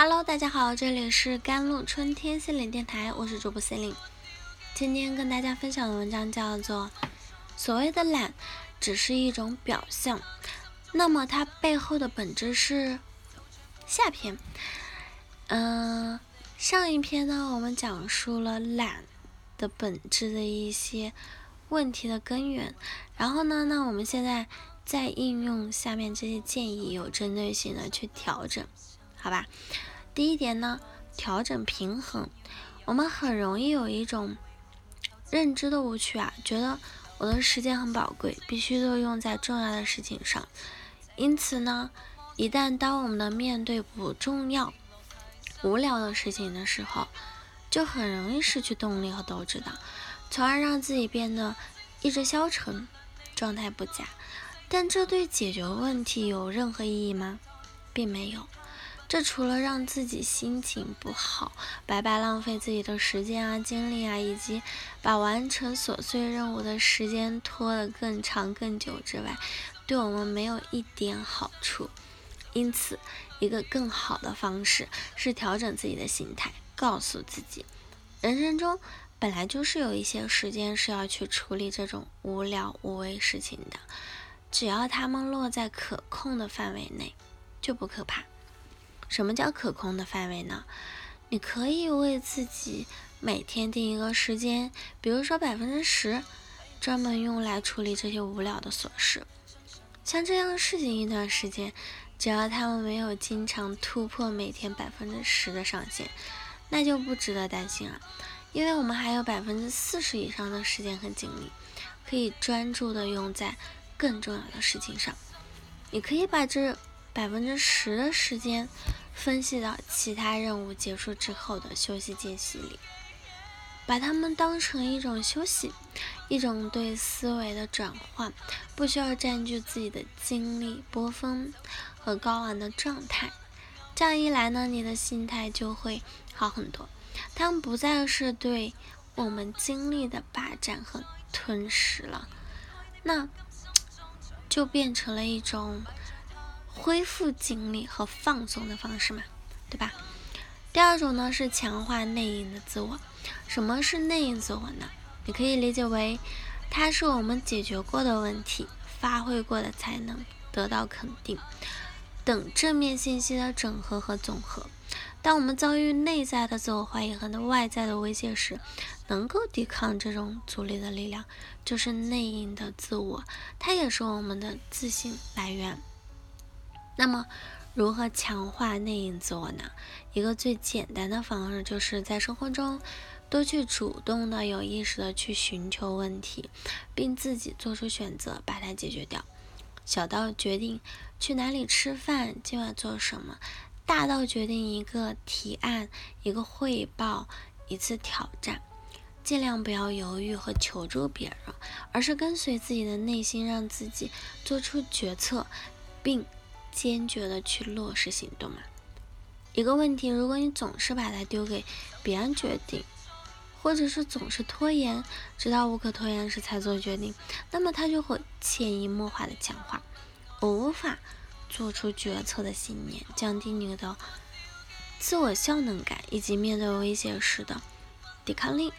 Hello，大家好，这里是甘露春天心灵电台，我是主播心灵。今天跟大家分享的文章叫做《所谓的懒只是一种表象》，那么它背后的本质是下篇。嗯，上一篇呢，我们讲述了懒的本质的一些问题的根源，然后呢，那我们现在再应用下面这些建议，有针对性的去调整。好吧，第一点呢，调整平衡。我们很容易有一种认知的误区啊，觉得我的时间很宝贵，必须都用在重要的事情上。因此呢，一旦当我们的面对不重要、无聊的事情的时候，就很容易失去动力和斗志的，从而让自己变得意志消沉，状态不佳。但这对解决问题有任何意义吗？并没有。这除了让自己心情不好，白白浪费自己的时间啊、精力啊，以及把完成琐碎任务的时间拖得更长更久之外，对我们没有一点好处。因此，一个更好的方式是调整自己的心态，告诉自己，人生中本来就是有一些时间是要去处理这种无聊无谓事情的，只要他们落在可控的范围内，就不可怕。什么叫可控的范围呢？你可以为自己每天定一个时间，比如说百分之十，专门用来处理这些无聊的琐事。像这样的事情一段时间，只要他们没有经常突破每天百分之十的上限，那就不值得担心啊。因为我们还有百分之四十以上的时间和精力，可以专注的用在更重要的事情上。你可以把这。百分之十的时间分析到其他任务结束之后的休息间隙里，把它们当成一种休息，一种对思维的转换，不需要占据自己的精力波峰和高昂的状态。这样一来呢，你的心态就会好很多。它们不再是对我们精力的霸占和吞噬了，那就变成了一种。恢复精力和放松的方式嘛，对吧？第二种呢是强化内因的自我。什么是内因自我呢？你可以理解为，它是我们解决过的问题、发挥过的才能得到肯定等正面信息的整合和总和。当我们遭遇内在的自我怀疑和外在的威胁时，能够抵抗这种阻力的力量，就是内因的自我，它也是我们的自信来源。那么，如何强化内因自我呢？一个最简单的方式，就是在生活中多去主动的、有意识的去寻求问题，并自己做出选择，把它解决掉。小到决定去哪里吃饭，今晚做什么；大到决定一个提案、一个汇报、一次挑战，尽量不要犹豫和求助别人，而是跟随自己的内心，让自己做出决策，并。坚决的去落实行动嘛。一个问题，如果你总是把它丢给别人决定，或者是总是拖延，直到无可拖延时才做决定，那么它就会潜移默化的强化我无法做出决策的信念，降低你的自我效能感以及面对威胁时的抵抗力。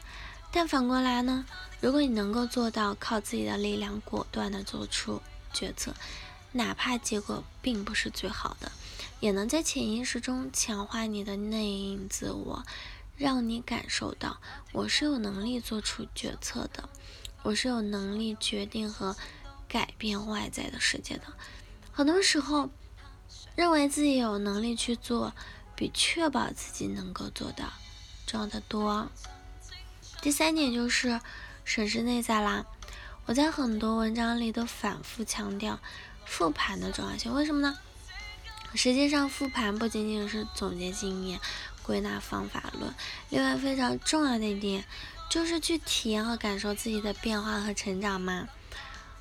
但反过来呢，如果你能够做到靠自己的力量果断的做出决策。哪怕结果并不是最好的，也能在潜意识中强化你的内因自我，让你感受到我是有能力做出决策的，我是有能力决定和改变外在的世界的。很多时候，认为自己有能力去做，比确保自己能够做到重要的多。第三点就是审视内在啦，我在很多文章里都反复强调。复盘的重要性，为什么呢？实际上，复盘不仅仅是总结经验、归纳方法论，另外非常重要的一点就是去体验和感受自己的变化和成长嘛。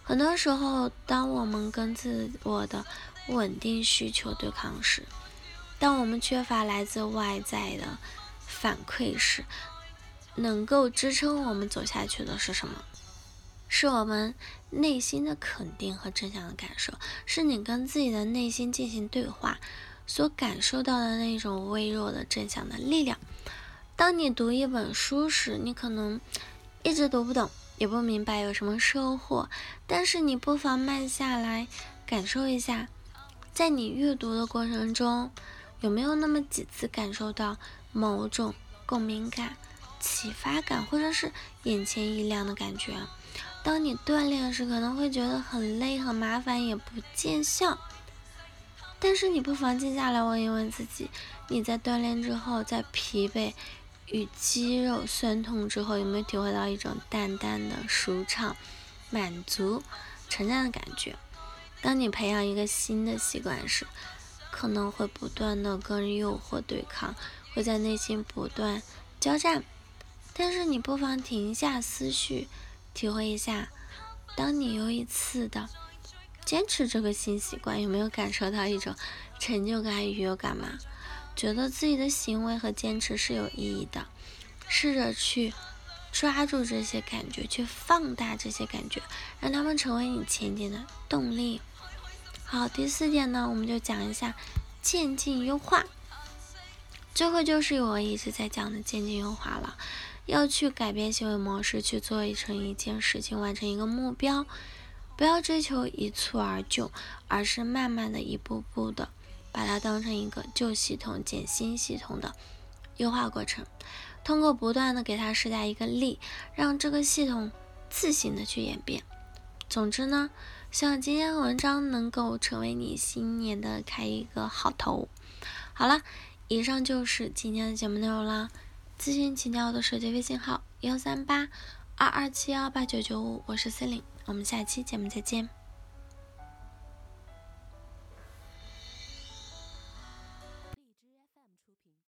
很多时候，当我们跟自我的稳定需求对抗时，当我们缺乏来自外在的反馈时，能够支撑我们走下去的是什么？是我们内心的肯定和正向的感受，是你跟自己的内心进行对话所感受到的那种微弱的正向的力量。当你读一本书时，你可能一直读不懂，也不明白有什么收获，但是你不妨慢下来，感受一下，在你阅读的过程中，有没有那么几次感受到某种共鸣感、启发感，或者是眼前一亮的感觉？当你锻炼时，可能会觉得很累、很麻烦，也不见效。但是你不妨静下来问一问自己：你在锻炼之后，在疲惫与肌肉酸痛之后，有没有体会到一种淡淡的舒畅、满足、成长的感觉？当你培养一个新的习惯时，可能会不断的跟诱惑对抗，会在内心不断交战。但是你不妨停下思绪，体会一下，当你又一次的。坚持这个新习惯，有没有感受到一种成就感与愉悦感吗？觉得自己的行为和坚持是有意义的，试着去抓住这些感觉，去放大这些感觉，让他们成为你前进的动力。好，第四点呢，我们就讲一下渐进优化。最后就是我一直在讲的渐进优化了，要去改变行为模式，去做成一件事情，完成一个目标。不要追求一蹴而就，而是慢慢的一步步的把它当成一个旧系统建新系统的优化过程。通过不断的给它施加一个力，让这个系统自行的去演变。总之呢，希望今天的文章能够成为你新年的开一个好头。好了，以上就是今天的节目内容了。咨询请加我的手机微信号：幺三八二二七幺八九九五，我是 C 琳。我们下期节目再见。